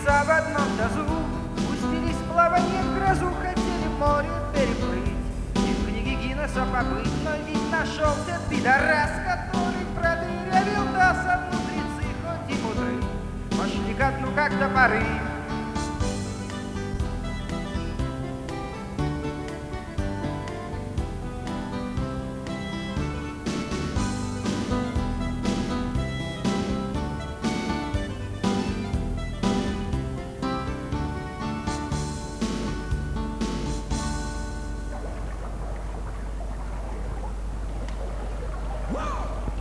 небеса в одном тазу Пустились в плавание в грозу, хотели море переплыть И в книге Гиннесса побыть, но ведь нашелся пидорас Который продырявил таз, а внутрицы хоть и мудры Пошли ко дну как топоры Wow!